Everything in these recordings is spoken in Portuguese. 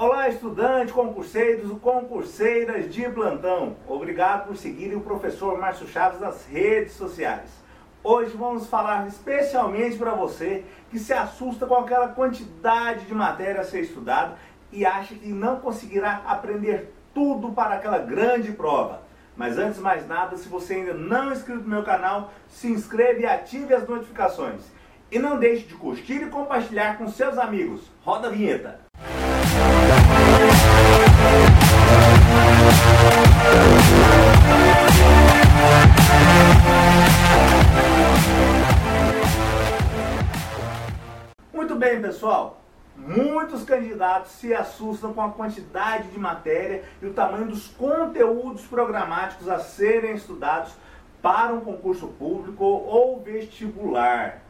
Olá, estudante, concurseiros e concurseiras de plantão. Obrigado por seguirem o professor Márcio Chaves nas redes sociais. Hoje vamos falar especialmente para você que se assusta com aquela quantidade de matéria a ser estudada e acha que não conseguirá aprender tudo para aquela grande prova. Mas antes de mais nada, se você ainda não é inscrito no meu canal, se inscreva e ative as notificações. E não deixe de curtir e compartilhar com seus amigos. Roda a vinheta! Muito bem, pessoal. Muitos candidatos se assustam com a quantidade de matéria e o tamanho dos conteúdos programáticos a serem estudados para um concurso público ou vestibular.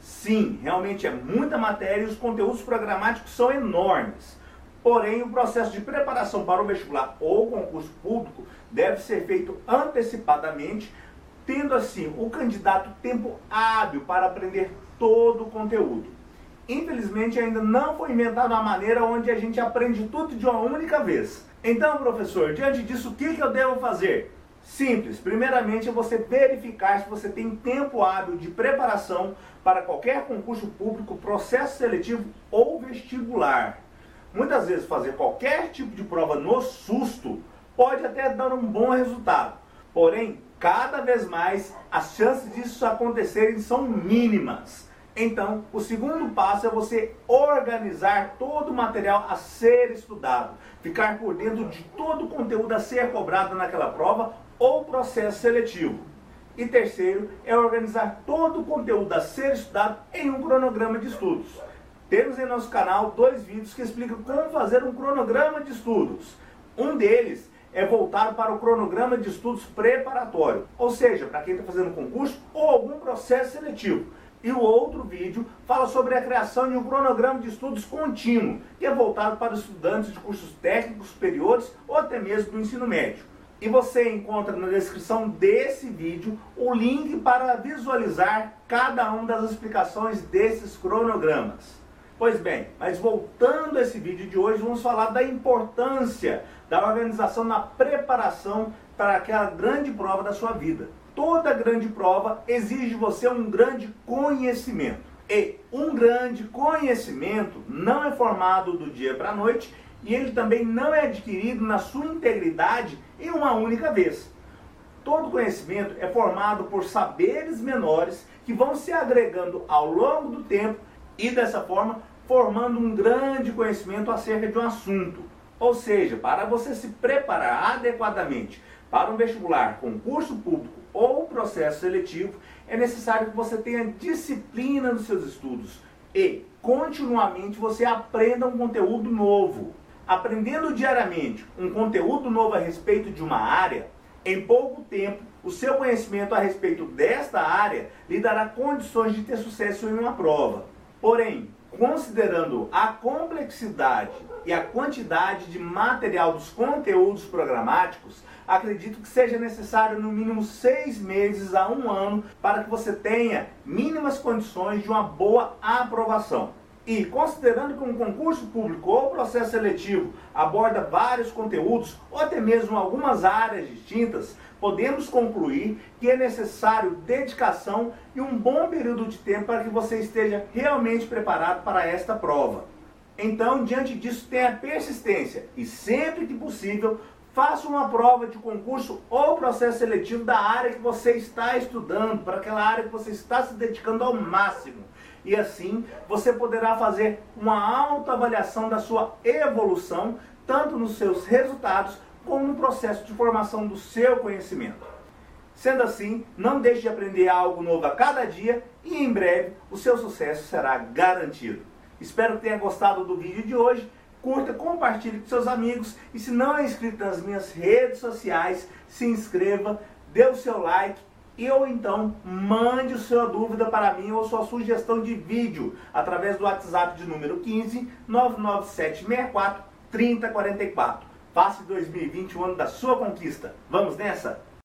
Sim, realmente é muita matéria e os conteúdos programáticos são enormes. Porém, o processo de preparação para o vestibular ou concurso público deve ser feito antecipadamente, tendo assim o candidato tempo hábil para aprender todo o conteúdo. Infelizmente, ainda não foi inventada uma maneira onde a gente aprende tudo de uma única vez. Então, professor, diante disso, o que, que eu devo fazer? Simples. Primeiramente é você verificar se você tem tempo hábil de preparação para qualquer concurso público, processo seletivo ou vestibular. Muitas vezes fazer qualquer tipo de prova no susto pode até dar um bom resultado. Porém, cada vez mais as chances disso acontecerem são mínimas. Então, o segundo passo é você organizar todo o material a ser estudado, ficar por dentro de todo o conteúdo a ser cobrado naquela prova ou processo seletivo. E terceiro é organizar todo o conteúdo a ser estudado em um cronograma de estudos. Temos em nosso canal dois vídeos que explicam como fazer um cronograma de estudos. Um deles é voltado para o cronograma de estudos preparatório, ou seja, para quem está fazendo concurso ou algum processo seletivo. E o outro vídeo fala sobre a criação de um cronograma de estudos contínuo, que é voltado para estudantes de cursos técnicos superiores ou até mesmo do ensino médio. E você encontra na descrição desse vídeo o link para visualizar cada uma das explicações desses cronogramas. Pois bem, mas voltando a esse vídeo de hoje, vamos falar da importância da organização na preparação para aquela grande prova da sua vida. Toda grande prova exige de você um grande conhecimento. E um grande conhecimento não é formado do dia para a noite e ele também não é adquirido na sua integridade em uma única vez. Todo conhecimento é formado por saberes menores que vão se agregando ao longo do tempo e dessa forma formando um grande conhecimento acerca de um assunto. Ou seja, para você se preparar adequadamente para um vestibular, concurso público ou processo seletivo, é necessário que você tenha disciplina nos seus estudos e continuamente você aprenda um conteúdo novo aprendendo diariamente um conteúdo novo a respeito de uma área, em pouco tempo, o seu conhecimento a respeito desta área lhe dará condições de ter sucesso em uma prova. Porém, considerando a complexidade e a quantidade de material dos conteúdos programáticos, acredito que seja necessário no mínimo seis meses a um ano para que você tenha mínimas condições de uma boa aprovação. E considerando que um concurso público ou processo seletivo aborda vários conteúdos ou até mesmo algumas áreas distintas, podemos concluir que é necessário dedicação e um bom período de tempo para que você esteja realmente preparado para esta prova. Então, diante disso, tenha persistência e sempre que possível, faça uma prova de concurso ou processo seletivo da área que você está estudando, para aquela área que você está se dedicando ao máximo e assim você poderá fazer uma autoavaliação da sua evolução, tanto nos seus resultados como no processo de formação do seu conhecimento. Sendo assim, não deixe de aprender algo novo a cada dia e em breve o seu sucesso será garantido. Espero que tenha gostado do vídeo de hoje. Curta, compartilhe com seus amigos e se não é inscrito nas minhas redes sociais, se inscreva, dê o seu like e ou então mande sua dúvida para mim ou sua sugestão de vídeo através do WhatsApp de número 15 99764 3044. Faça 2020 o ano da sua conquista. Vamos nessa?